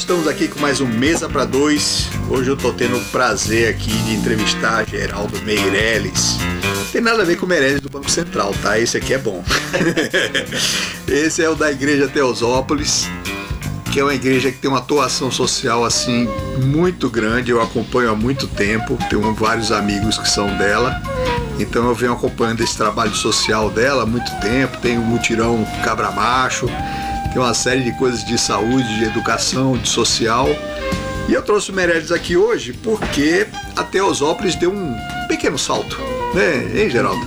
estamos aqui com mais um Mesa para Dois. Hoje eu tô tendo o prazer aqui de entrevistar Geraldo Meirelles. Não tem nada a ver com o Meirelles do Banco Central, tá? Esse aqui é bom. Esse é o da Igreja Teosópolis, que é uma igreja que tem uma atuação social assim muito grande. Eu acompanho há muito tempo, tenho vários amigos que são dela. Então eu venho acompanhando esse trabalho social dela há muito tempo. Tem o mutirão Cabra Macho, tem uma série de coisas de saúde, de educação, de social. E eu trouxe o Meirelles aqui hoje porque a Teosópolis deu um pequeno salto, né, hein, Geraldo?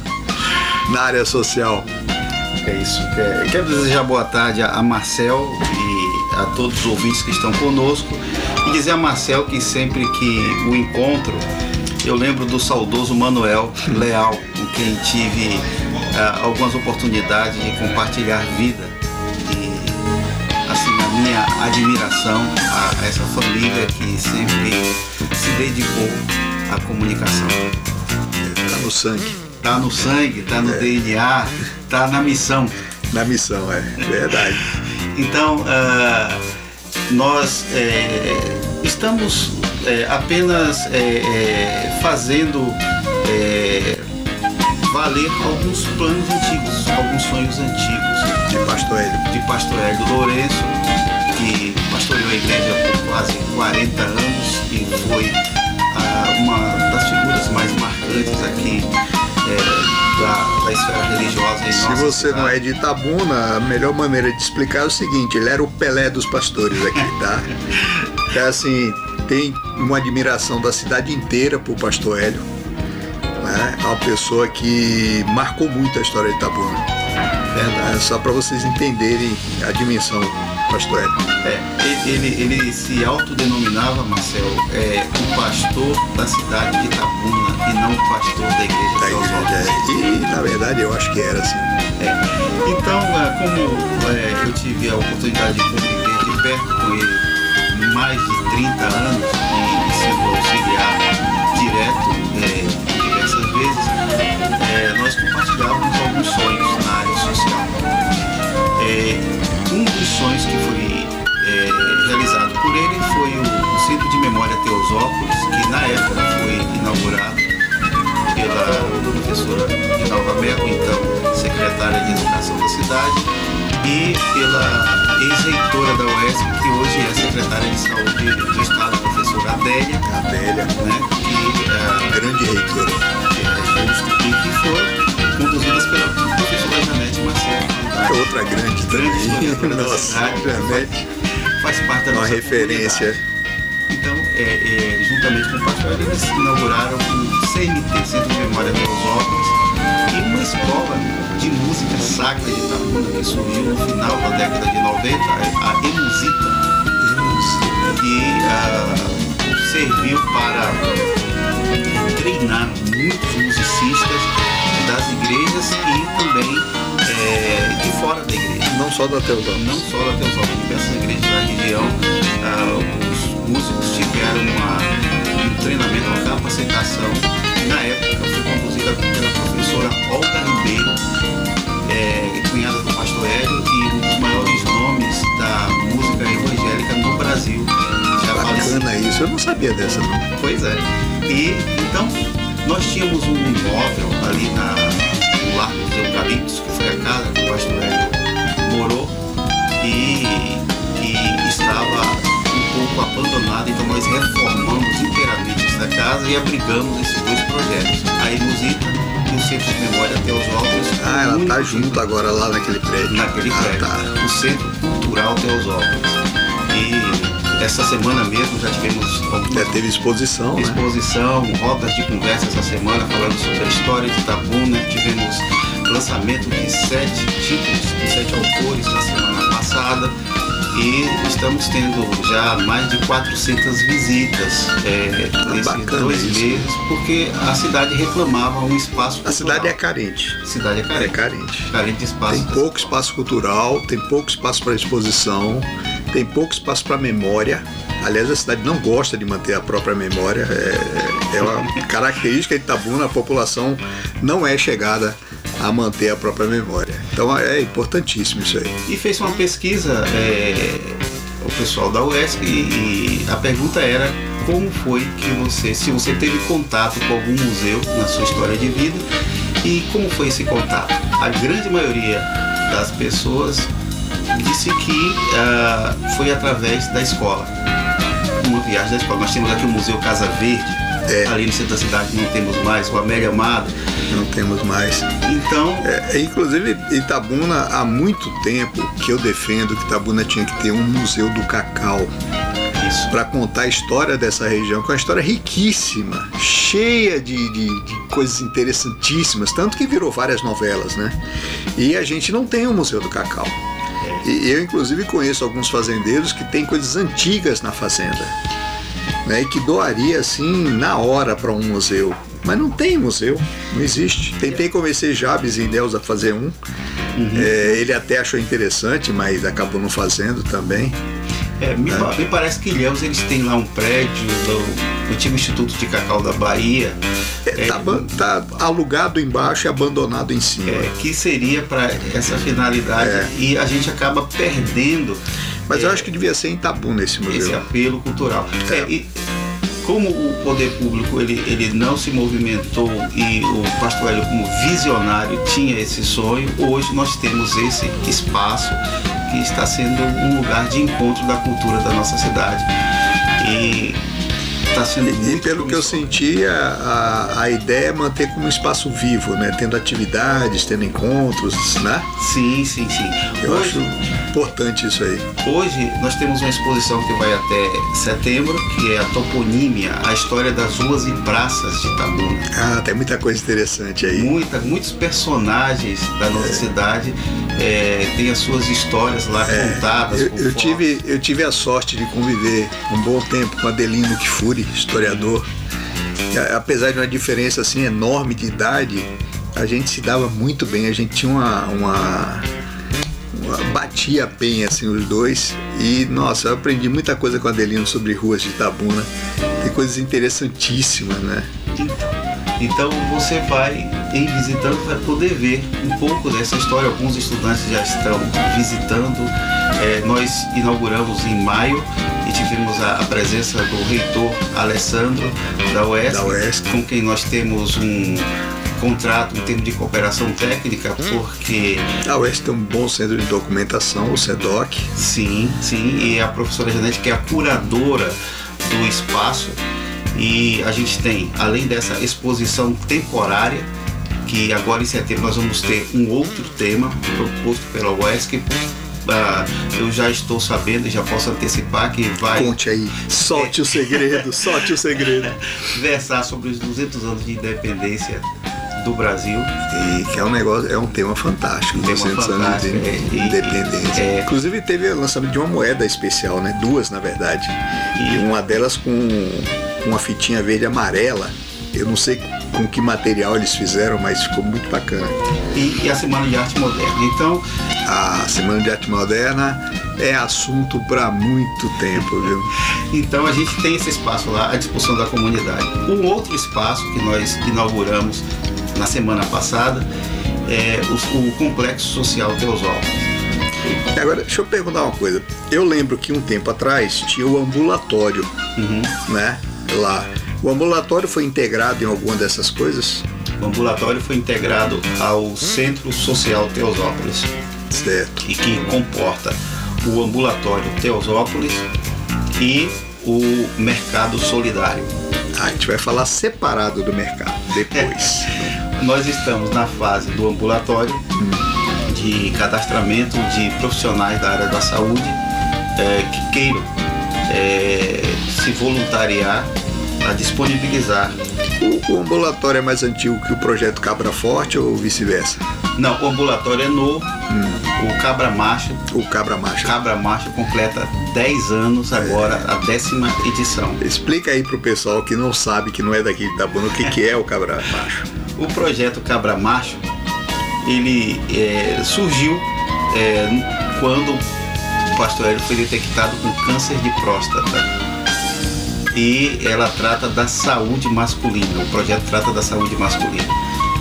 Na área social. É isso. É, quero desejar boa tarde a Marcel e a todos os ouvintes que estão conosco. E dizer a Marcel que sempre que o encontro, eu lembro do saudoso Manuel Leal, com quem tive uh, algumas oportunidades de compartilhar vida minha admiração a essa família que sempre se dedicou à comunicação. Está no sangue. Está no sangue, está no é. DNA, está na missão. Na missão, é verdade. então, uh, nós é, estamos é, apenas é, fazendo valer alguns planos antigos, alguns sonhos antigos. De Pastor Hélio. De Pastor Hélio Lourenço, que pastoreou a igreja por quase 40 anos e foi ah, uma das figuras mais marcantes aqui é, da, da, esfera religiosa. Se você cidade. não é de Itabuna, a melhor maneira de explicar é o seguinte: ele era o Pelé dos pastores aqui, tá? então, assim, tem uma admiração da cidade inteira por Pastor Hélio. Né? É uma pessoa que marcou muito a história de Itabuna. Verdade. É só para vocês entenderem a dimensão pastor Hélio? É, ele, ele se autodenominava, Marcel, é, o pastor da cidade de Itabuna e não o pastor da igreja da igreja, é. E na verdade eu acho que era assim. É. Então, é, como é, eu tive a oportunidade de conviver de perto com ele mais de 30 anos e sendo auxiliar direto de Teosópolis, que na época foi inaugurado pela professora Dinalva Mello, então secretária de Educação da cidade, e pela ex-reitora da UESP, que hoje é secretária de Saúde do Estado, professora Adélia. Adélia. Né, que, é, Grande reitora. Que que foi conduzidas pela professora Janete Marcelo é outra grande também. Nossa, realmente. Faz parte da Uma referência. Então, é, é, juntamente com o pastor, eles inauguraram o CMT, Centro de Memória Teosópolis, e uma escola de música sacra de Itabuna que surgiu no final da década de 90, a Emusita, que uh, serviu para treinar muitos musicistas das igrejas e também é, de fora da igreja. Não só da Teosópolis. Não só da Teosópolis, diversas igrejas da região. Ah, músicos tiveram uma, um treinamento, uma capacitação. Na época foi conduzida pela professora Olga Ribeiro, é, cunhada do pastor Hélio e um dos maiores nomes da música evangélica no Brasil. Já Bacana isso, eu não sabia dessa não. Pois é. E então nós tínhamos um imóvel ali na, no Largo dos Eucaliptos, que foi a casa que o pastor Hélio abandonada, então nós reformamos inteiramente essa casa e abrigamos esses dois projetos, a Inusita e o Centro de Memória Teosópolis. Ah, ela está junto agora lá naquele prédio. Naquele ah, prédio, tá. o Centro Cultural Teosópolis. E essa semana mesmo já tivemos algumas... Já teve exposição, Exposição, né? rodas de conversa essa semana falando sobre a história de Itabuna. Tivemos lançamento de sete títulos, de sete autores na semana passada e estamos tendo já mais de 400 visitas é, nesses dois isso. meses, porque a cidade reclamava um espaço cultural. A cidade é carente. A cidade é carente. É carente. Carente de espaço. Tem pouco espaço cultural, tem pouco espaço para exposição, tem pouco espaço para memória. Aliás, a cidade não gosta de manter a própria memória. É, é uma característica de Itabuna, a população não é chegada a manter a própria memória. Então é importantíssimo isso aí. E fez uma pesquisa é, o pessoal da UESC e, e a pergunta era como foi que você, se você teve contato com algum museu na sua história de vida e como foi esse contato. A grande maioria das pessoas disse que uh, foi através da escola, uma viagem da escola. Nós temos aqui o Museu Casa Verde, é. ali no centro da cidade não temos mais, o Amélia Amado. Não temos mais. Então. É, inclusive, Itabuna, há muito tempo que eu defendo que Itabuna tinha que ter um museu do cacau para contar a história dessa região, que é uma história riquíssima, cheia de, de, de, coisas interessantíssimas, tanto que virou várias novelas, né? E a gente não tem um Museu do Cacau. E eu, inclusive, conheço alguns fazendeiros que têm coisas antigas na fazenda, né? E que doaria, assim, na hora para um museu. Mas não tem museu, não existe. Tentei convencer Jabes e Deus a fazer um. Uhum. É, ele até achou interessante, mas acabou não fazendo também. É, me, é. me, parece que Ilhéus eles têm lá um prédio do antigo Instituto de Cacau da Bahia. É, tá, tá, alugado embaixo e abandonado em cima. É, que seria para essa finalidade é. e a gente acaba perdendo. Mas eu é, acho que devia ser em Tabu nesse museu. Esse apelo cultural. É. E, como o poder público ele, ele não se movimentou e o Pastor Hélio como visionário tinha esse sonho, hoje nós temos esse espaço que está sendo um lugar de encontro da cultura da nossa cidade. E Tá sendo e, e pelo que eu senti, a, a, ideia é manter como um espaço vivo, né? Tendo atividades, tendo encontros, né? Sim, sim, sim. Eu hoje, acho importante isso aí. Hoje nós temos uma exposição que vai até setembro, que é a toponímia, a história das ruas e praças de Itabuna. Ah, tem muita coisa interessante aí. Muita, muitos personagens da nossa é. cidade é, têm as suas histórias lá é. contadas. Eu, eu tive, eu tive a sorte de conviver um bom tempo com Adelino Kifuri, historiador, apesar de uma diferença assim enorme de idade, a gente se dava muito bem, a gente tinha uma, uma, batia bem assim os dois e nossa, eu aprendi muita coisa com Adelino sobre ruas de Itabuna, tem coisas interessantíssimas, né? Então você vai em visitando vai poder ver um pouco dessa história. Alguns estudantes já estão visitando. É, nós inauguramos em maio e tivemos a, a, presença do reitor Alessandro da UESC, da UESC, com quem nós temos um contrato em termos de cooperação técnica, hum. porque. A UESC tem um bom centro de documentação, o SEDOC. Sim, sim, e a professora Janete, que é a curadora do espaço, e a gente tem, além dessa exposição temporária, que agora em setembro nós vamos ter um outro tema proposto pela UESC ah, eu já estou sabendo e já posso antecipar que vai. Conte aí, solte é. o segredo, solte o segredo. Versar sobre os 200 anos de independência do Brasil. E que é um negócio, é um tema fantástico, um 200 tema anos de é, independência. É, Inclusive teve o lançamento de uma moeda especial, né? Duas na verdade. E, e uma delas com uma fitinha verde amarela. Eu não sei com que material eles fizeram, mas ficou muito bacana. E, e a Semana de Arte Moderna. Então, a Semana de Arte Moderna é assunto para muito tempo, viu? Então a gente tem esse espaço lá à disposição da comunidade. Um outro espaço que nós inauguramos na semana passada é o, o Complexo Social Teosópolis. Agora, deixa eu perguntar uma coisa. Eu lembro que um tempo atrás tinha o ambulatório, uhum. né? Lá. O ambulatório foi integrado em alguma dessas coisas? O ambulatório foi integrado ao Centro Social Teosópolis. Certo. E que comporta o ambulatório Teosópolis e o mercado solidário. Ah, a gente vai falar separado do mercado depois. Nós estamos na fase do ambulatório hum. de cadastramento de profissionais da área da saúde é, que queiram é, se voluntariar a disponibilizar. O, o, ambulatório é mais antigo que o projeto Cabra Forte ou vice-versa? Não, o ambulatório é novo. Hum. O Cabra Macho. O Cabra Macho. Cabra Macho completa 10 anos agora, é. a décima edição. Explica aí pro pessoal que não sabe, que não é daqui de Itabuna, o que, que é o Cabra Macho. O projeto Cabra Macho, ele é, surgiu é, quando o pastor Hélio foi detectado com câncer de próstata e ela trata da saúde masculina. O projeto trata da saúde masculina.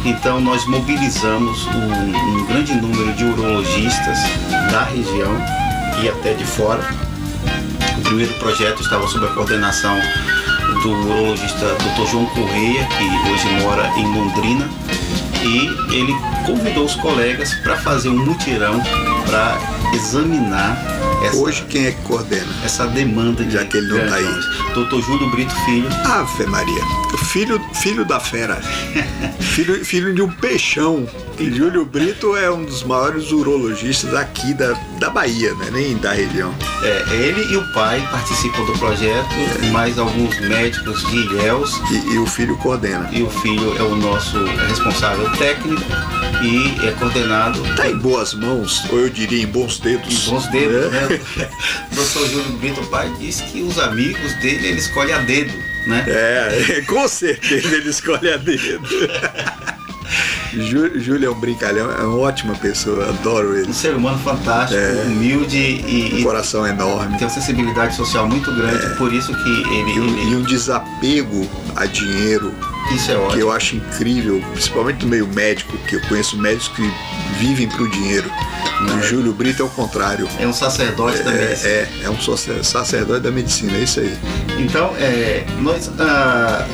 Então nós mobilizamos um, um grande número de urologistas da região e até de fora O primeiro projeto estava sob a coordenação do urologista Dr. João Correia, que hoje mora em Londrina, e ele convidou os colegas para fazer um mutirão para examinar essa, Hoje quem é que coordena? essa demanda de Já que ele não tá aí. Dr. Júlio Brito Filho, Ave Maria. O filho, filho da fera. filho, filho de um peixão. E Júlio Brito é um dos maiores urologistas aqui da, da Bahia, né? Nem da região. é, ele e o pai participam do projeto, mais alguns médicos de Ilhéus, E, e o filho coordena. e o filho é o nosso responsável técnico e é coordenado Tá em boas mãos, ou eu diria em bons dedos. em bons dedos, né? né? O Dr. Júlio Brito, pai, disse que os amigos dele ele escolhe a dedo, né? É, com certeza ele escolhe a dedo. Jú- Júlio é um brincalhão, é uma ótima pessoa, adoro ele. Um ser humano fantástico, É. humilde e, Um coração enorme. tem uma sensibilidade social muito grande, por isso que ele, E um, ele- e um desapego a dinheiro isso é que ótimo. eu acho incrível, principalmente no meio médico, que eu conheço médicos que vivem pro dinheiro. O Júlio Brito é o contrário. É um sacerdote da medicina. É, é, é um sacer- sacerdote da medicina, é isso aí. Então, é, nós, ah,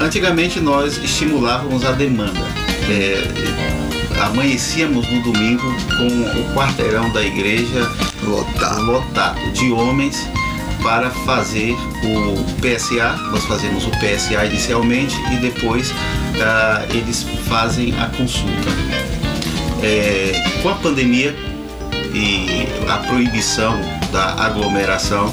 antigamente nós estimulávamos a demanda. É, amanhecíamos no domingo com o quarteirão da igreja Lotado. lotado de homens para fazer o PSA. Nós fazemos o PSA inicialmente e depois ah, eles fazem a consulta. É, com a pandemia e a proibição da aglomeração,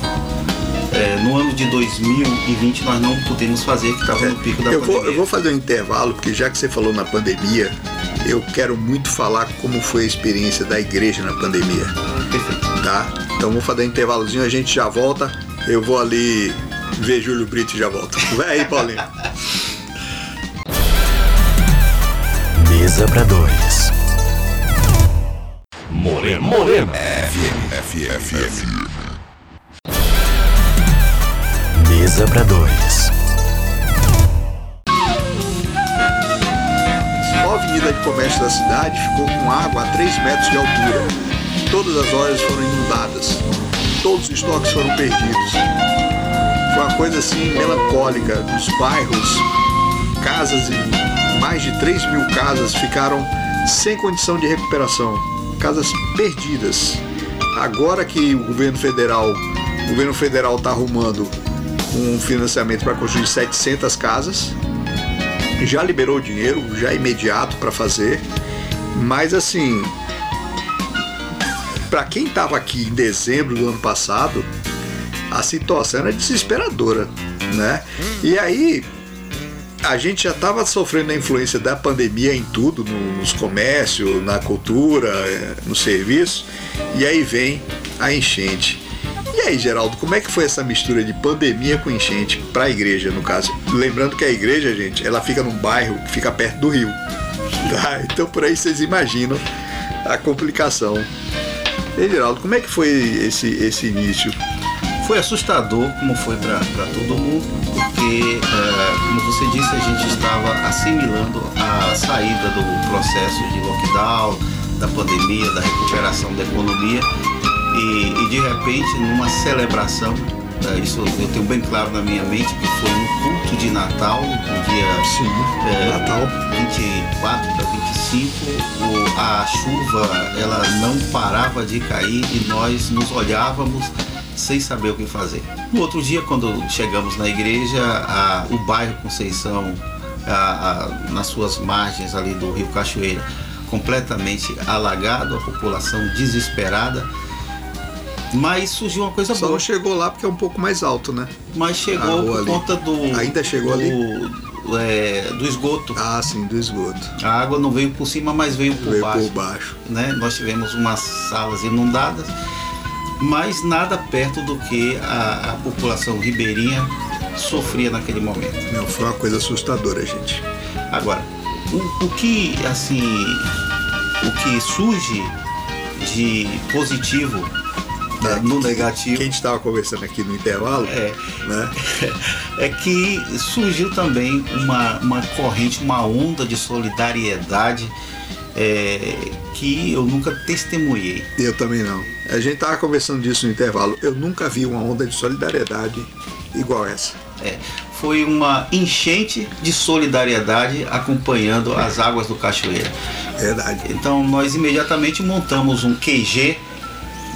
é, no ano de 2020 nós não pudemos fazer, que estava no pico da Eu pandemia. vou, eu vou fazer um intervalo, porque já que você falou na pandemia, eu quero muito falar como foi a experiência da igreja na pandemia, Perfeito. tá? Então vou fazer um intervalozinho, a gente já volta. Eu vou ali ver Júlio Brito e já volto. Vai aí, Paulinho. Mesa pra dois. Moreno. Moreno. Mesa pra dois. A avenida de comércio da cidade ficou com água a 3 metros de altura. Todas as horas foram inundadas. Todos os estoques foram perdidos. Foi uma coisa assim melancólica. Nos bairros, casas mais de 3 mil casas ficaram sem condição de recuperação. Casas perdidas. Agora que o governo federal, o governo federal está arrumando um financiamento para construir 700 casas, já liberou o dinheiro, já é imediato para fazer, mas assim, para quem estava aqui em dezembro do ano passado, a situação era desesperadora, né? E aí a gente já estava sofrendo a influência da pandemia em tudo, no- nos comércios, na cultura, eh, no serviço, e aí vem a enchente. E aí, Geraldo, como é que foi essa mistura de pandemia com enchente para a igreja, no caso? Lembrando que a igreja, gente, ela fica num bairro que fica perto do rio. Tá? Então por aí vocês imaginam a complicação. E aí, Geraldo, como é que foi esse, esse início? Foi assustador, como foi para todo mundo, porque, eh, como você disse, a gente estava assimilando a saída do processo de lockdown, da pandemia, da recuperação da economia, e, e de repente, numa celebração, eh, isso eu tenho bem claro na minha mente, que foi no culto de Natal, no dia Sim, é, Natal. 24 para 25, o- a chuva ela não parava de cair e nós nos olhávamos sem saber o que fazer. No outro dia, quando chegamos na igreja, a- o bairro Conceição, a- a- nas suas margens ali do Rio Cachoeira, completamente alagado, a população desesperada. Mas surgiu uma coisa Só boa. não chegou lá porque é um pouco mais alto, né? Mas chegou por ali. conta do. Ainda chegou ali? do, é, do esgoto. Ah, sim, do esgoto. A água não veio por cima, mas veio por Veio baixo. por baixo. Né? Nós tivemos umas salas inundadas, mas nada perto do que a, a população ribeirinha sofria naquele momento. Não, foi uma coisa assustadora, gente. Agora, o, o que assim, o que surge de positivo né, no negativo Que a gente estava conversando aqui no intervalo, é né? é que surgiu também uma, uma corrente, uma onda de solidariedade é, que eu nunca testemunhei. Eu também não. A gente tava conversando disso no intervalo. Eu nunca vi uma onda de solidariedade igual essa. É, foi uma enchente de solidariedade acompanhando as águas do Cachoeira. Verdade. Então nós imediatamente montamos um QG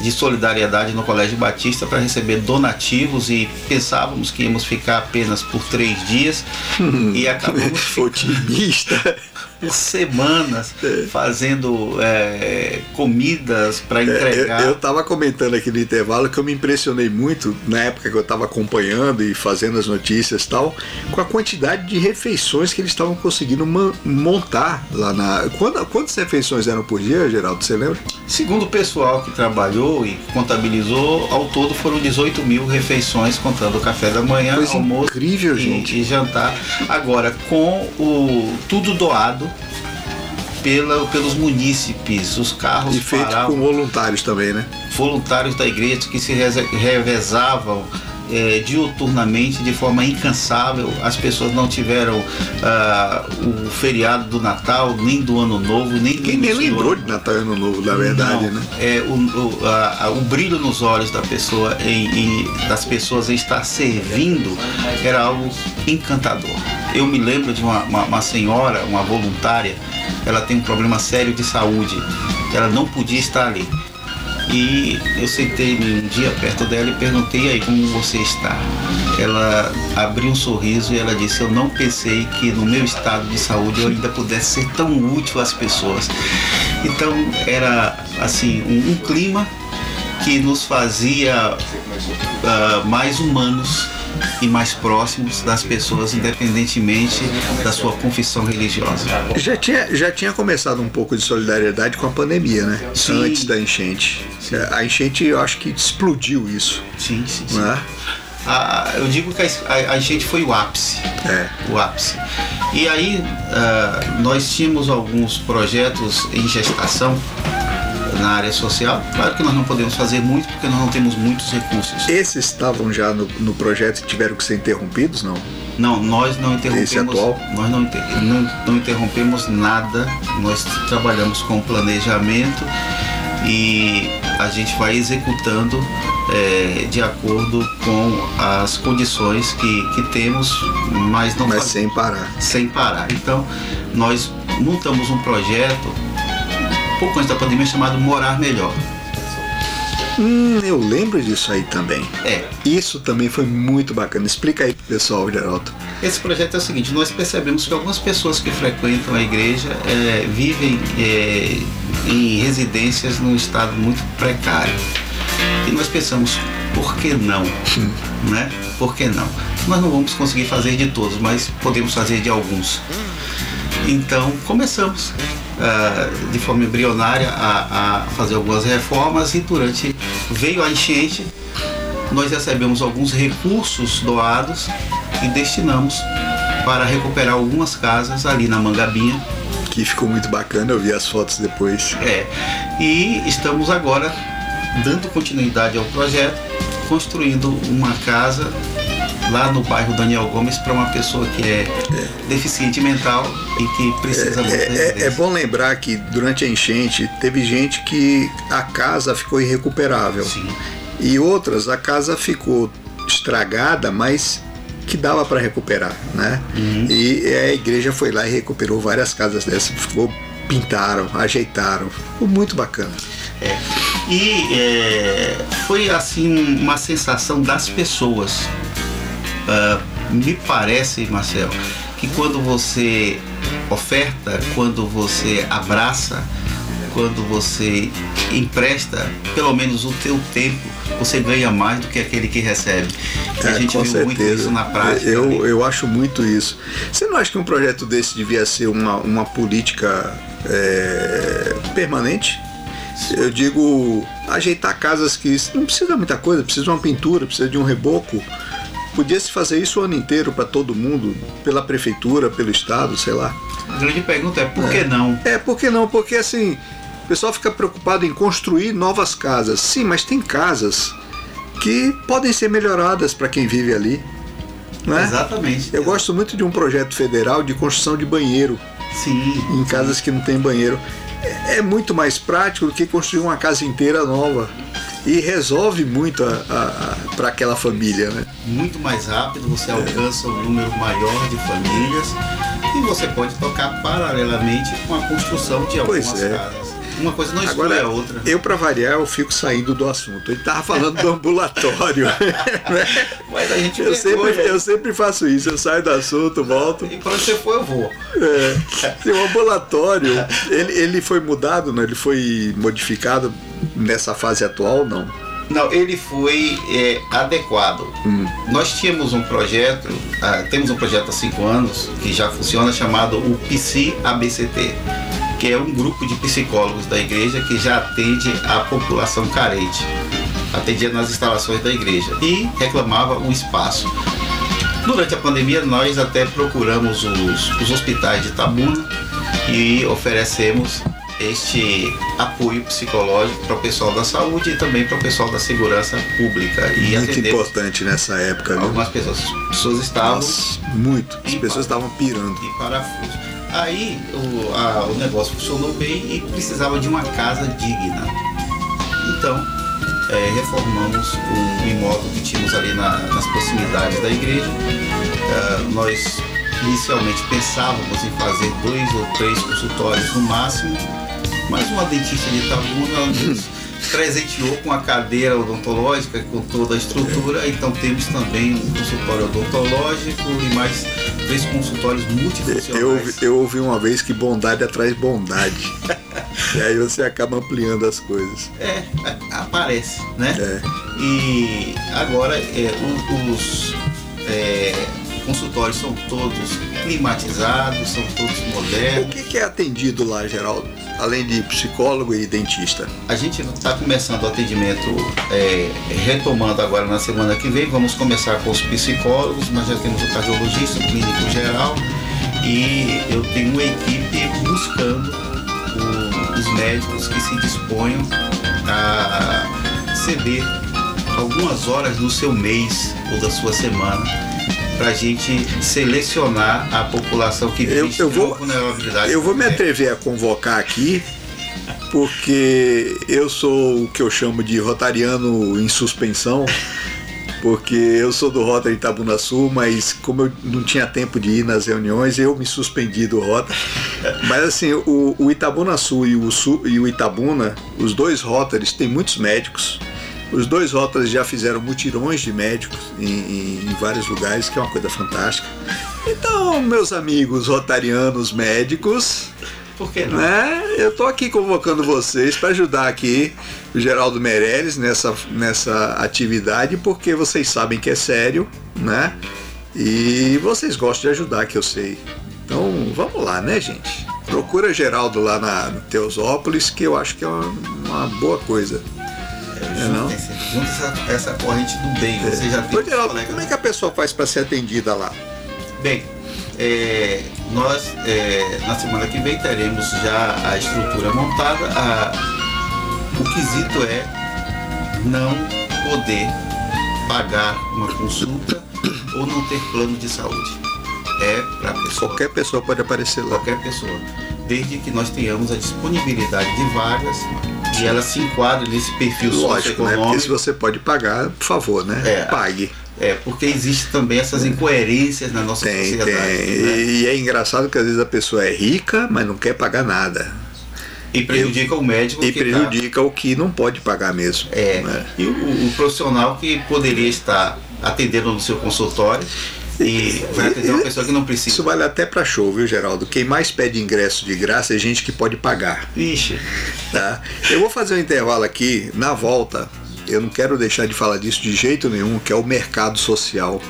de solidariedade no Colégio Batista para receber donativos e pensávamos que íamos ficar apenas por três dias e acabamos Otimista. por semanas fazendo é, comidas para É, entregar. Eu, eu tava comentando aqui no intervalo que eu me impressionei muito na época que eu tava acompanhando e fazendo as notícias e tal, com a quantidade de refeições que eles estavam conseguindo montar lá na. Quanta- quantas refeições eram por dia, Geraldo? Você lembra? Segundo o pessoal que trabalhou e contabilizou, ao todo foram 18 mil refeições, contando o café da manhã, Coisa almoço incrível, e, gente. e jantar. Agora, com o tudo doado pela, pelos munícipes, os carros E feito paravam, com voluntários também, né? voluntários da igreja que se revezavam eh, diuturnamente de forma incansável. As pessoas não tiveram ah, o feriado do Natal, nem do Ano Novo, nem Ninguém nem lembrou de Natal e Ano Novo, na verdade, Não, né? É, o, o, a- o brilho nos olhos da pessoa em, em- das pessoas em estar servindo era algo encantador. Eu me lembro de uma, uma- uma senhora, uma voluntária, ela tem um problema sério de saúde. Ela não podia estar ali. E eu sentei um dia perto dela e perguntei "E aí como você está. Ela abriu um sorriso e ela disse: Eu não pensei que no meu estado de saúde eu ainda pudesse ser tão útil às pessoas. Então era assim um, um clima que nos fazia ah, mais humanos e mais próximos das pessoas, independentemente da sua confissão religiosa. Já tinha, já tinha começado um pouco de solidariedade com a pandemia, né? Sim. Antes da enchente. A enchente, eu acho que explodiu isso, Sim, sim, sim. né? Ah, eu digo que a, a, a enchente foi o ápice. É. O ápice. E aí ah, nós tínhamos alguns projetos em gestação na área social. Claro que nós não podemos fazer muito porque nós não temos muitos recursos. Esses estavam já no, no projeto e tiveram que ser interrompidos, não? Não, nós não interrompemos. Esse atual? Nós não, não, não interrompemos nada. Nós trabalhamos com planejamento e a gente vai executando eh, de acordo com as condições que, que temos, mas não Mas faz- sem parar. sem parar. Então, nós montamos um projeto pouco antes da pandemia chamado Morar Melhor. Hum, eu lembro disso aí também. É, Isso também foi muito bacana. Explica aí pro pessoal, Geraldo. Esse projeto é o seguinte: nós percebemos que algumas pessoas que frequentam a igreja eh, vivem eh, em residências num estado muito precário. E nós pensamos, por que não? né? Por que não? Nós não vamos conseguir fazer de todos, mas podemos fazer de alguns. Então começamos ah, de forma embrionária a, a fazer algumas reformas e durante veio a enchente nós recebemos alguns recursos doados e destinamos para recuperar algumas casas ali na Mangabinha. Que ficou muito bacana, eu vi as fotos depois. É, e estamos agora dando continuidade ao projeto, construindo uma casa lá no bairro Daniel Gomes para uma pessoa que é, deficiente mental e que precisa muito É, é- é bom lembrar que durante a enchente teve gente que a casa ficou irrecuperável. Sim. E outras, a casa ficou estragada, mas que dava para recuperar, né? Uhum. E a igreja foi lá e recuperou várias casas dessas, ficou, pintaram, ajeitaram, ficou muito bacana. É. E é, foi assim uma sensação das pessoas. Ah, me parece, Marcel, que quando você oferta, quando você abraça, quando você empresta pelo menos o teu tempo, você ganha mais do que aquele que recebe. E a É, gente viu muito certeza. isso na prática. Eu, ali. eu acho muito isso. Você não acha que um projeto desse devia ser uma, uma política é, permanente? Eu digo, ajeitar casas que não precisa de muita coisa, precisa de uma pintura, precisa de um reboco. Podia se fazer isso o ano inteiro para todo mundo, pela prefeitura, pelo estado, sei lá. A grande pergunta é por que não? É, por que não? Porque assim, o pessoal fica preocupado em construir novas casas. Sim, mas tem casas que podem ser melhoradas para quem vive ali. Não é? Exatamente. Eu gosto muito de um projeto federal de construção de banheiro Sim. Em casas que não tem banheiro. É, é muito mais prático do que construir uma casa inteira nova. E resolve muito para aquela família, né? Muito mais rápido, você alcança um número maior de famílias e você pode tocar paralelamente com a construção de algumas Pois é. casas. Uma coisa não exclui Agora, a outra. eu para variar, eu fico saindo do assunto. Ele tava falando do ambulatório. né? Mas a gente eu, sempre, eu sempre faço isso. Eu saio do assunto, volto. E onde você for, eu vou. É. Sim, o ambulatório, ele, ele foi mudado, né? ele foi modificado nessa fase atual, não? Não, ele foi é, adequado. Hum. Nós tínhamos um projeto, ah, temos um projeto há cinco anos que já funciona chamado o PC ABCT, que é um grupo de psicólogos da igreja que já atende a população carente. Atendia nas instalações da igreja e reclamava um espaço. Durante a pandemia, nós até procuramos os, os hospitais de Tabuna e oferecemos este apoio psicológico para o pessoal da saúde e também para o pessoal da segurança pública. E Muito importante nessa época, viu? algumas pessoas. As pessoas estavam Nossa, muito. As pessoas estavam pirando. em parafuso. Aí o, a- o negócio funcionou bem e precisava de uma casa digna. Então, é, reformamos um imóvel que tínhamos ali na- nas proximidades da igreja. Ah, nós inicialmente pensávamos em fazer dois ou três consultórios no máximo, mas uma dentista de Itabuna nos presenteou com a cadeira odontológica, com toda a estrutura, então temos também um consultório odontológico e mais três consultórios Eu, multifuncionais. eu ouvi uma vez que bondade atrai bondade. e aí você acaba ampliando as coisas. É, aparece, né? É. E agora é, os é, consultórios são todos climatizados, são todos O modernos. que, que é atendido lá, Geraldo? Além de psicólogo e dentista. A gente está começando o atendimento, é, retomando agora na semana que vem. Vamos começar com os psicólogos, nós já temos o cardiologista, o clínico geral e eu tenho uma equipe buscando o- os médicos que se disponham a ceder algumas horas do seu mês ou da sua semana para a gente selecionar a população que Eu- eu vou- vulnerabilidade. Eu vou me É. atrever a convocar aqui, porque eu sou o que eu chamo de rotariano em suspensão, porque eu sou do Rotary Itabuna Sul, mas como eu não tinha tempo de ir nas reuniões, eu me suspendi do Rota. Mas assim, o, o Itabuna Sul e o, Sul e o Itabuna, os dois Rotaries, têm muitos médicos. Os dois Rotaries já fizeram mutirões de médicos em, em- vários lugares, que é uma coisa fantástica. Então, meus amigos rotarianos médicos, Por que não? né? Eu tô aqui convocando vocês para ajudar aqui o Geraldo Meirelles nessa, nessa atividade, porque vocês sabem que é sério, né? E vocês gostam de ajudar, que eu sei. Então, vamos lá, né, gente? Procura Geraldo lá na Teosópolis, que eu acho que é uma, uma boa coisa. É, não? Junta, essa, essa corrente do bem. Você já tem colegas- como é que a pessoa faz para ser atendida lá? Bem, é, nós é, na semana que vem teremos já a estrutura montada. A- o quesito é não poder pagar uma consulta ou não ter plano de saúde. É para pessoa, Qualquer pessoa pode aparecer lá. qualquer pessoa, desde que nós tenhamos a disponibilidade de vagas e ela se enquadre nesse perfil Lógico, né? Porque socioeconômico. se você pode pagar, por favor, né? É. Pague. É, porque existe também essas incoerências na nossa Tem, sociedade. tem. né? E, e é engraçado que às vezes a pessoa é rica, mas não quer pagar nada. E prejudica o médico E tá- prejudica o que não pode pagar mesmo. É, né? e o, o profissional que poderia estar atendendo no seu consultório e vai atender uma pessoa que não Isso precisa. vale até para show, viu, Geraldo? Quem mais pede ingresso de graça é gente que pode pagar. Vixe, Tá? Eu vou fazer um intervalo aqui, na volta. Eu não quero deixar de falar disso de jeito nenhum, que é o mercado social.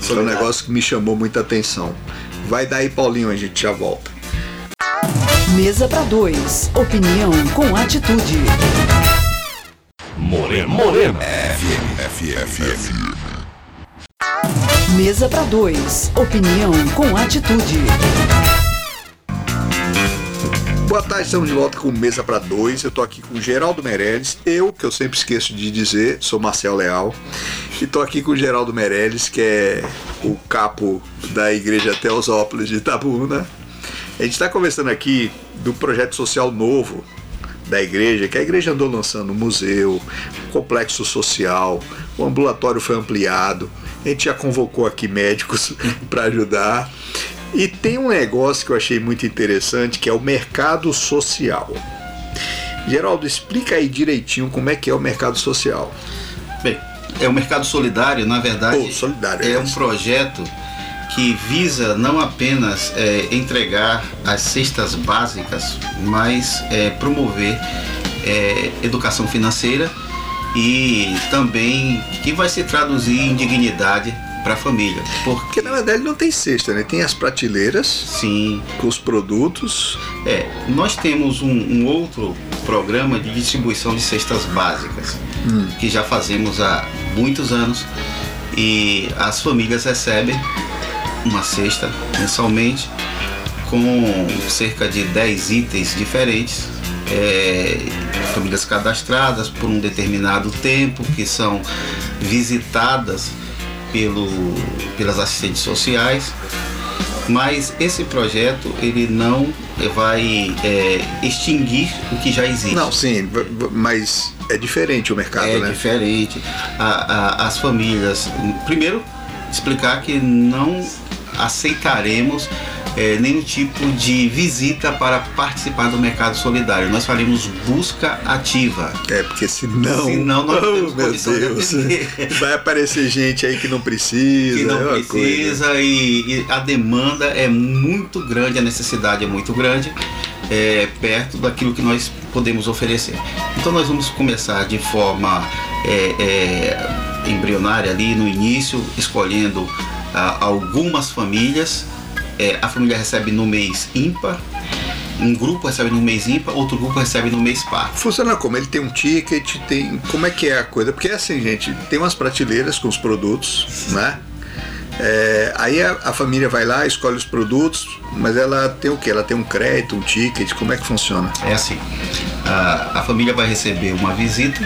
Que é um negócio que me chamou muita atenção. Vai daí, Paulinho, a gente já volta. Mesa para dois. Opinião com atitude. Morena. Morena. Mesa para dois. Opinião com atitude. Boa tarde, estamos de volta com Mesa para Dois. Eu tô aqui com Geraldo Meirelles, eu, que eu sempre esqueço de dizer, sou Marcel Leal, e tô aqui com Geraldo Meirelles, que é o capo da Igreja Teosópolis de Itabuna. A gente está conversando aqui do projeto social novo da igreja, que a igreja andou lançando um museu, um complexo social, o ambulatório foi ampliado, a gente já convocou aqui médicos para ajudar. E tem um negócio que eu achei muito interessante, que é o mercado social. Geraldo, explica aí direitinho como é que é o mercado social. Bem, é o Mercado Solidário, na verdade, Oh, solidário, é é um projeto que visa não apenas é, entregar as cestas básicas, mas é, promover é, educação financeira e também que vai se traduzir em dignidade para a família. Porque, Porque na verdade não tem cesta, né? Tem as prateleiras sim, com os produtos. É, nós temos um, um outro programa de distribuição de cestas básicas que já fazemos há muitos anos e as famílias recebem uma cesta mensalmente com cerca de 10 itens diferentes. É, famílias cadastradas por um determinado tempo que são visitadas pelo, pelas assistentes sociais mas esse projeto ele não vai é, extinguir o que já existe. Não, sim, mas é diferente o mercado, é né? diferente. A- a- as famílias, primeiro explicar que não aceitaremos é, nenhum tipo de visita para participar do mercado solidário. Nós faremos busca ativa. É, porque senão. Senão nós não oh, temos meu de Deus. atender. Vai aparecer gente aí que não precisa. que é não coisa. precisa e, e a demanda é muito grande, a necessidade é muito grande, é, perto daquilo que nós podemos oferecer. Então nós vamos começar de forma é, é, embrionária ali no início, escolhendo ah, algumas famílias. É, a família recebe no mês ímpar, um grupo recebe no mês ímpar, outro grupo recebe no mês par. Funciona como? Ele tem um ticket, tem. Como é que é a coisa? Porque é assim, gente, tem umas prateleiras com os produtos, né? É, aí a, a família vai lá, escolhe os produtos, mas ela tem o que? Ela tem um crédito, um ticket, como é que funciona? É assim, a, a família vai receber uma visita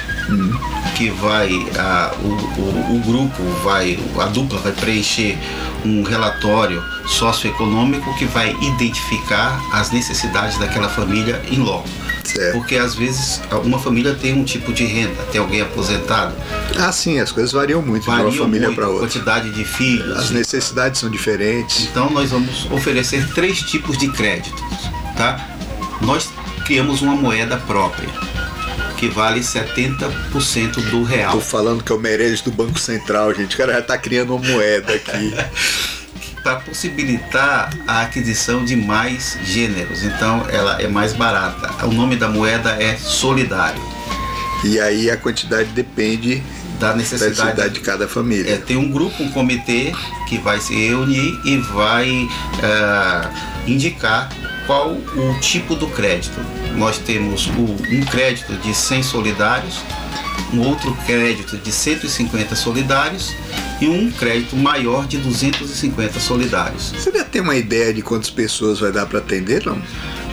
que vai, a, o, o, o grupo vai, a dupla vai preencher um relatório socioeconômico que vai identificar as necessidades daquela família em loco. Certo. Porque às vezes uma família tem um tipo de renda, tem alguém aposentado, Ah, sim, as coisas variam muito de uma família para a outra. quantidade de filhos, As necessidades são diferentes. então nós vamos oferecer três tipos de créditos, tá? Nós criamos uma moeda própria que vale 70% do Tô real. falando que é o Meirelles do Banco Central, gente. O cara já tá criando uma moeda aqui. Para possibilitar a aquisição de mais gêneros, então ela é mais barata. O nome da moeda é solidário, E aí a quantidade depende da da necessidade necessidade de cada É, família. tem um grupo, um comitê que vai se reunir e vai ah, indicar qual o tipo do crédito. Nós temos um crédito de 100 solidários, um outro crédito de 150 solidários e um crédito maior de 250 solidários. Você já tem uma ideia de quantas pessoas vai dar para atender, não?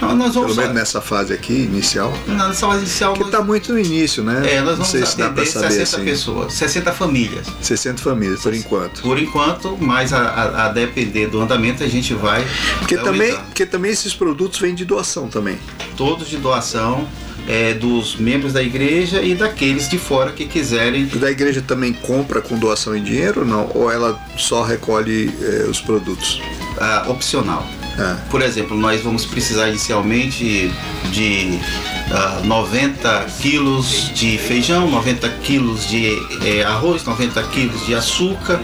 Então, nós Pelo vamos menos nessa fase aqui, inicial. na fase inicial Porque nós, tá muito no início, né? é, nós não vamos sei se dá para saber 60 assim. pessoas, 60 famílias. 60 famílias, por enquanto. Por enquanto, mas a, a- a depender do andamento a gente vai Porque também, aumentando. porque também esses produtos vêm de doação também. todos de doação é, dos membros da igreja e daqueles de fora que quiserem. Da igreja também compra com doação em dinheiro ou não? Ou ela só recolhe eh, os produtos? ah, opcional. Ah, Por exemplo, nós vamos precisar inicialmente de ah, 90 quilos de feijão, 90 quilos de eh, arroz, 90 quilos de açúcar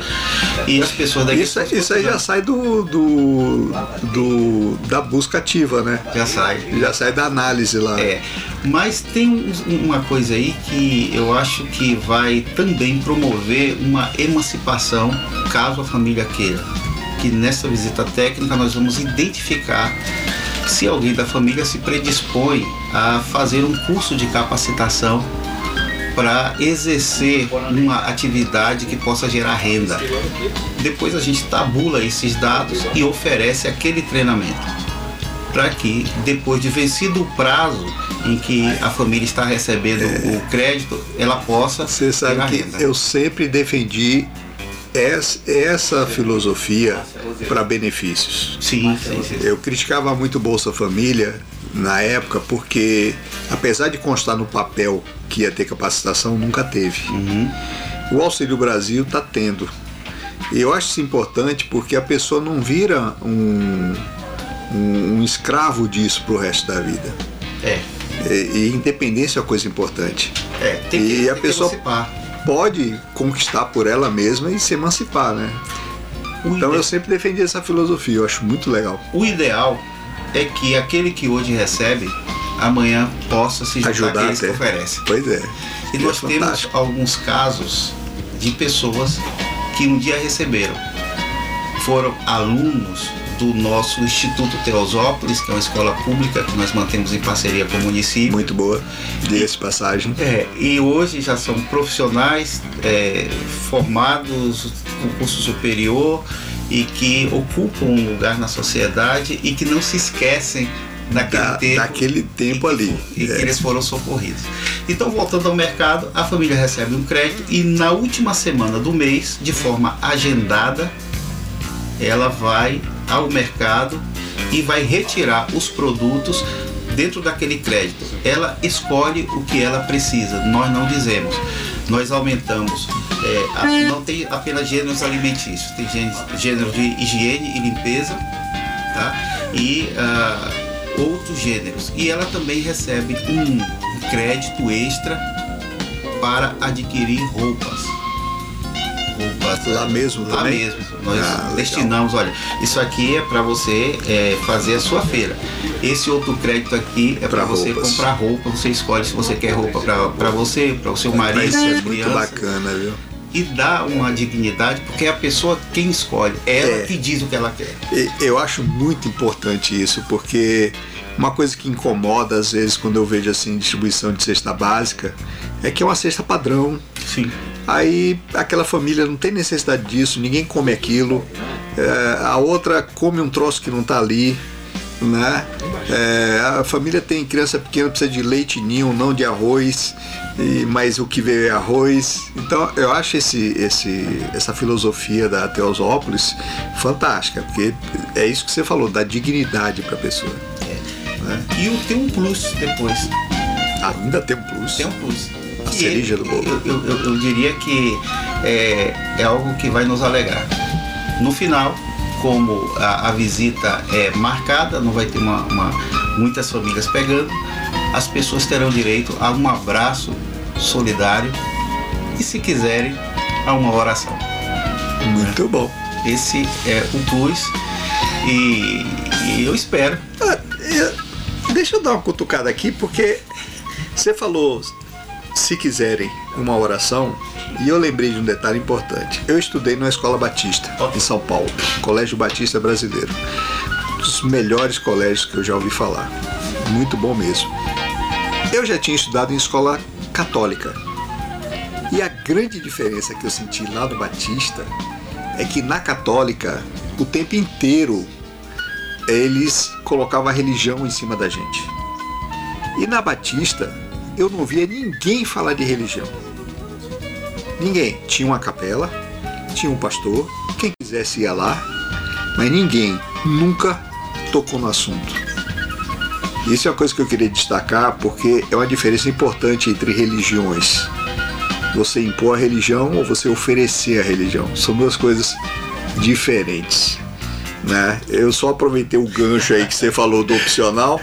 e as pessoas da igreja. isso, isso aí já sai do, do, do- da busca ativa, né? já sai. Já sai da análise lá. É, mas tem um- uma coisa aí que eu acho que vai também promover uma emancipação, caso a família queira. Que nessa visita técnica nós vamos identificar se alguém da família se predispõe a fazer um curso de capacitação para exercer uma atividade que possa gerar renda. Depois a gente tabula esses dados e oferece aquele treinamento para que depois de vencido o prazo em que a família está recebendo o crédito, ela possa Você sabe que renda. eu sempre defendi essa, essa filosofia para benefícios. Sim, sim, sim. Eu criticava muito Bolsa Família na época porque, apesar de constar no papel que ia ter capacitação, nunca teve. O Auxílio Brasil está tendo. E eu acho isso importante porque a pessoa não vira um, um, um escravo disso pro resto da vida. É. E, e independência é uma coisa importante. É, tem que, E tem a que pessoa- emancipar. Pode conquistar por ela mesma e se emancipar, né? O Então ide- eu sempre defendi essa filosofia, eu acho muito legal. O ideal é que aquele que hoje recebe, amanhã possa se juntar Ajudar àqueles que até. oferecem. Pois é. E é nós temos fantástico. alguns casos de pessoas que um dia receberam. Foram alunos do nosso Instituto Teosópolis, que é uma escola pública que nós mantemos em parceria com o município. Muito boa. Diga-se de passagem. É, e hoje já são profissionais é, formados com curso superior e que ocupam um lugar na sociedade e que não se esquecem daquele Da- tempo daquele tempo e que- ali. e que É. eles foram socorridos. Então, voltando ao mercado, a família recebe um crédito e na última semana do mês, de forma agendada, ela vai ao mercado e vai retirar os produtos dentro daquele crédito. Ela escolhe o que ela precisa, nós não dizemos. Nós aumentamos, é, a- não tem apenas gêneros alimentícios, tem gênero de higiene e limpeza, tá? E ah, outros gêneros. E ela também recebe um crédito extra para adquirir roupas. Roupas Lá mesmo Lá também? mesmo. Nós Ah, legal. destinamos, olha, isso aqui é para você é, fazer a sua feira. Esse outro crédito aqui é para você roupas. comprar roupa. Você escolhe se você quer roupa para você, para o seu marido, isso é muito bacana, viu? E dá uma dignidade, porque é a pessoa quem escolhe. É ela É. que diz o que ela quer. Eu acho muito importante isso, porque uma coisa que incomoda às vezes quando eu vejo assim distribuição de cesta básica é que é uma cesta padrão. Sim. Aí aquela família não tem necessidade disso, ninguém come aquilo, é, a outra come um troço que não tá ali, né? É, a família tem criança pequena precisa de leite ninho, não de arroz, e, mas o que veio é arroz. Então eu acho esse, esse, essa filosofia da Teosópolis fantástica, porque é isso que você falou, dá dignidade para a pessoa. E o- tem um plus depois. Ainda tem um plus. Tem um plus. A cereja do bolo. Eu, eu- eu- eu diria que é, é algo que vai nos alegrar. No final, como a, a visita é marcada, não vai ter uma, uma- muitas famílias pegando, as pessoas terão direito a um abraço solidário e, se quiserem, a uma oração. Muito bom. Esse é o plus e, e eu espero. Ah, eu- deixa eu dar uma cutucada aqui, porque você falou, se quiserem, uma oração, e eu lembrei de um detalhe importante. Eu estudei numa escola batista, em São Paulo, Colégio Batista Brasileiro. Um dos melhores colégios que eu já ouvi falar. Muito bom mesmo. Eu já tinha estudado em escola católica. E a grande diferença que eu senti lá no Batista é que na católica, o tempo inteiro eles colocavam a religião em cima da gente. E na Batista, eu não via ninguém falar de religião. Ninguém. Tinha uma capela, tinha um pastor, quem quisesse ia lá, mas ninguém nunca tocou no assunto. Isso é uma coisa que eu queria destacar porque é uma diferença importante entre religiões. Você impor a religião ou você oferecer a religião. São duas coisas diferentes né? Eu só aproveitei o gancho aí que você falou do opcional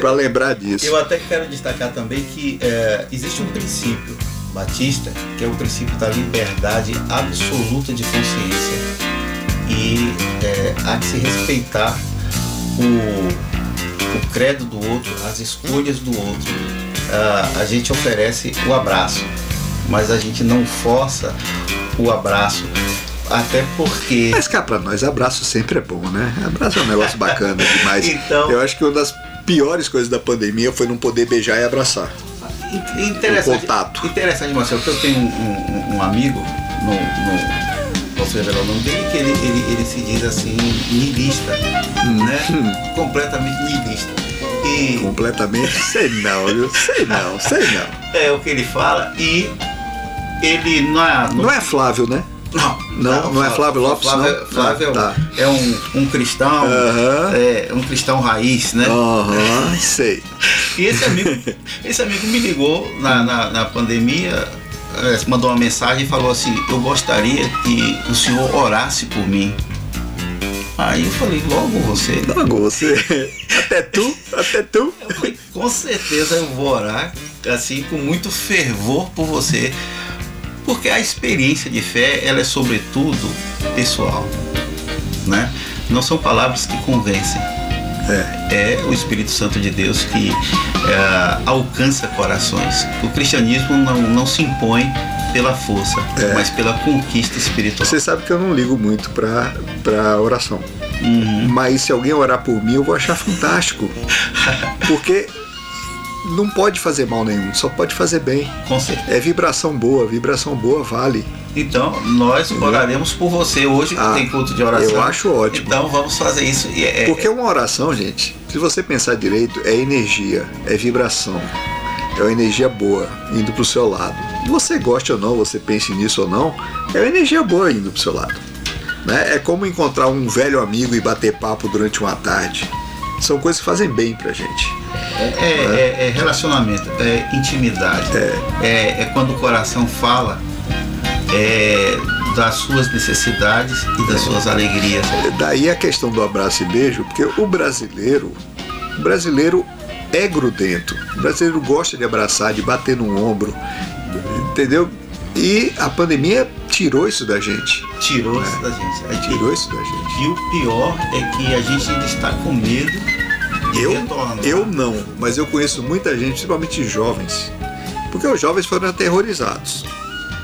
para lembrar disso. Eu até quero destacar também que é, existe um princípio batista, que é o princípio da liberdade absoluta de consciência. E é, há que se respeitar o, o credo do outro, as escolhas do outro. Ah, a gente oferece o abraço, mas a gente não força o abraço. Até porque. Mas cá pra nós, abraço sempre é bom, né? Abraço é um negócio bacana demais. Então- Eu acho que uma das piores coisas da pandemia foi não poder beijar e abraçar. In- Interessante, O contato. Interessante, Marcelo, que eu tenho um, um- um amigo, no, no, posso revelar o nome dele, que ele, ele, ele se diz assim, niilista, né? Completamente niilista. E Completamente. Sei não, viu? Sei não, sei não. é o que ele fala, e ele não é. Não é Flávio, né? Não, Não, não é Flávio Lopes, Flávio, não? Flávio Ah, tá. é um, um cristão, Aham. é um cristão raiz, né? Aham, sei. E esse amigo, esse amigo me ligou na, na, na pandemia, eh, mandou uma mensagem e falou assim, eu gostaria que o senhor orasse por mim. Aí eu falei, logo você. Logo você. Até tu, até tu. Eu falei, com certeza eu vou orar, assim, com muito fervor por você. Porque a experiência de fé, ela é sobretudo pessoal, né? Não são palavras que convencem. É. É o Espírito Santo de Deus que é, alcança corações. O cristianismo não, não se impõe pela força, É. mas pela conquista espiritual. Você sabe que eu não ligo muito pra oração. Uhum. Mas se alguém orar por mim, eu vou achar fantástico. Porque não pode fazer mal nenhum, só pode fazer bem. Com certeza. É vibração boa, vibração boa vale. Então, nós oraremos por você hoje que Ah, tem culto de oração. eu acho ótimo. Então, vamos fazer isso. E é- Porque uma oração, gente, se você pensar direito, é energia, é vibração. É uma energia boa indo pro seu lado. Você goste ou não, você pense nisso ou não, é uma energia boa indo pro seu lado. Né? É como encontrar um velho amigo e bater papo durante uma tarde. São coisas que fazem bem pra gente. É, é- é- é relacionamento, é intimidade. É. é quando o coração fala é, das suas necessidades e das suas alegrias. Daí a questão do abraço e beijo, porque o brasileiro, o brasileiro é grudento. O brasileiro gosta de abraçar, de bater no ombro, entendeu? E a pandemia tirou isso da gente. Tirou isso da gente. A gente- Tirou isso da gente. E o pior é que a gente ainda está com medo Eu, eu não, mas eu conheço muita gente, principalmente jovens, porque os jovens foram aterrorizados.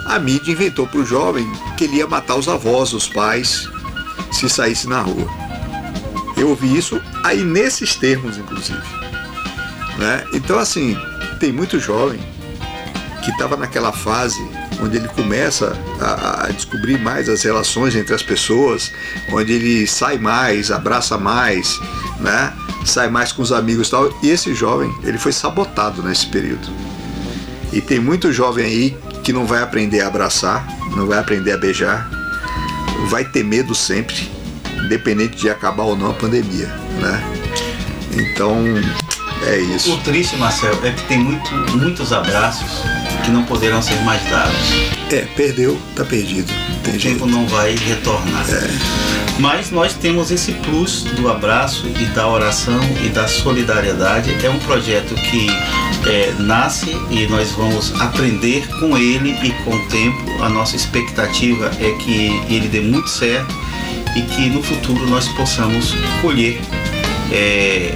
A mídia inventou para o jovem que ele ia matar os avós, os pais, se saísse na rua. Eu ouvi isso aí nesses termos, inclusive. Né? Então, assim, tem muito jovem que estava naquela fase onde ele começa a, a descobrir mais as relações entre as pessoas, onde ele sai mais, abraça mais, né? Sai mais com os amigos e tal. E esse jovem, ele foi sabotado nesse período. E tem muito jovem aí que não vai aprender a abraçar, não vai aprender a beijar, vai ter medo sempre, independente de acabar ou não a pandemia, né? Então, é O isso. triste, Marcel, é que tem muito, muitos abraços que não poderão ser mais dados. É, perdeu, tá perdido. Tem O jeito. tempo não vai retornar. Mas nós temos esse plus do abraço e da oração e da solidariedade. É um projeto que é, nasce e nós vamos aprender com ele e com o tempo. A nossa expectativa é que ele dê muito certo e que no futuro nós possamos colher é,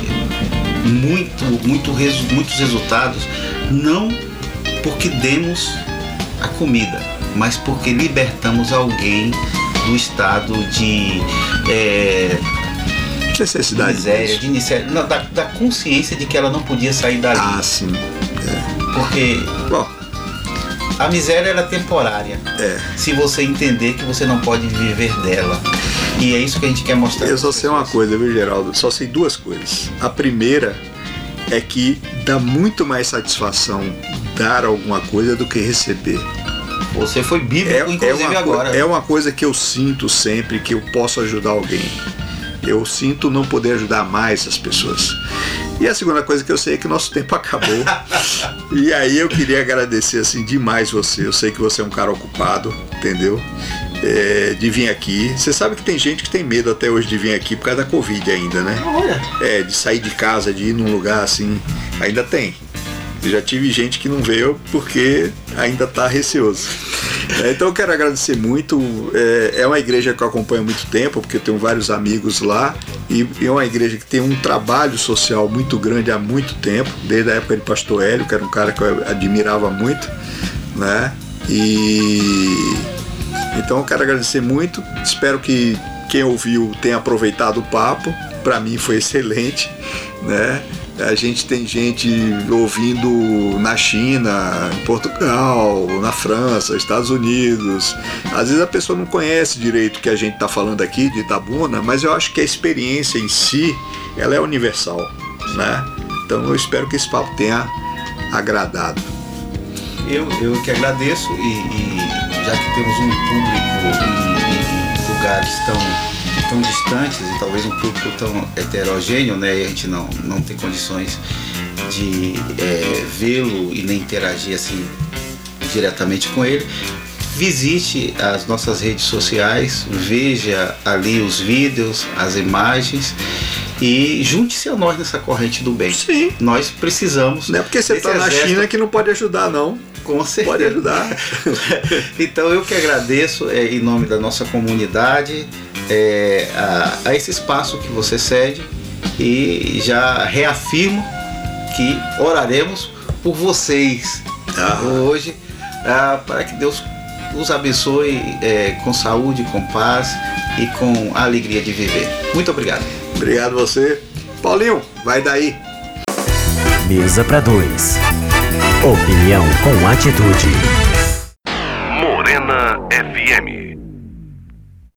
muito, muito resu- muitos resultados, não porque demos a comida, mas porque libertamos alguém do estado de é, Necessidade. miséria, de miséria, não, da, da consciência de que ela não podia sair dali. Ah, sim. Porque Bom, a miséria ela é temporária. é. Se você entender que você não pode viver dela. E é isso que a gente quer mostrar. Eu só sei uma coisa, viu, Geraldo? Só sei duas coisas. A primeira é que dá muito mais satisfação dar alguma coisa do que receber. Você foi É, bíblico, é, inclusive uma, co- agora. é uma coisa que eu sinto sempre que eu posso ajudar alguém. Eu sinto não poder ajudar mais as pessoas. E a segunda coisa que eu sei é que nosso tempo acabou. e aí eu queria agradecer assim demais você. Eu sei que você é um cara ocupado, entendeu? É, de vir aqui. Você sabe que tem gente que tem medo até hoje de vir aqui por causa da Covid ainda, né? Olha, É, de sair de casa, de ir num lugar assim, ainda tem. Eu já tive gente que não veio porque ainda está receoso. É, Então eu quero agradecer muito. É, é uma igreja que eu acompanho há muito tempo, porque eu tenho vários amigos lá. E e é uma igreja que tem um trabalho social muito grande há muito tempo, desde a época de Pastor Hélio, que era um cara que eu admirava muito. Né? E então eu quero agradecer muito. Espero que quem ouviu tenha aproveitado o papo. Para mim foi excelente, né? A gente tem gente ouvindo na China, em Portugal, na França, Estados Unidos. Às vezes a pessoa não conhece direito o que a gente está falando aqui de Itabuna, mas eu acho que a experiência em si, ela é universal, né? Então eu espero que esse papo tenha agradado. eu, eu que agradeço e, e já que temos um público em, em lugares tão, tão distantes e talvez um público tão heterogêneo, né? E a gente não, não tem condições de é, vê-lo e nem interagir assim diretamente com ele, visite as nossas redes sociais, veja ali os vídeos, as imagens e junte-se a nós nessa corrente do bem. Sim. Nós precisamos. Não é porque você está na China que não pode ajudar, não. Com certeza. Pode ajudar. então eu que agradeço é, em nome da nossa comunidade é, a, a esse espaço que você cede e já reafirmo que oraremos por vocês Ah. hoje ah, para que Deus os abençoe é, com saúde, com paz e com a alegria de viver. Muito obrigado. Obrigado você. Paulinho, vai daí. Mesa para dois. Opinião com atitude. Morena FM.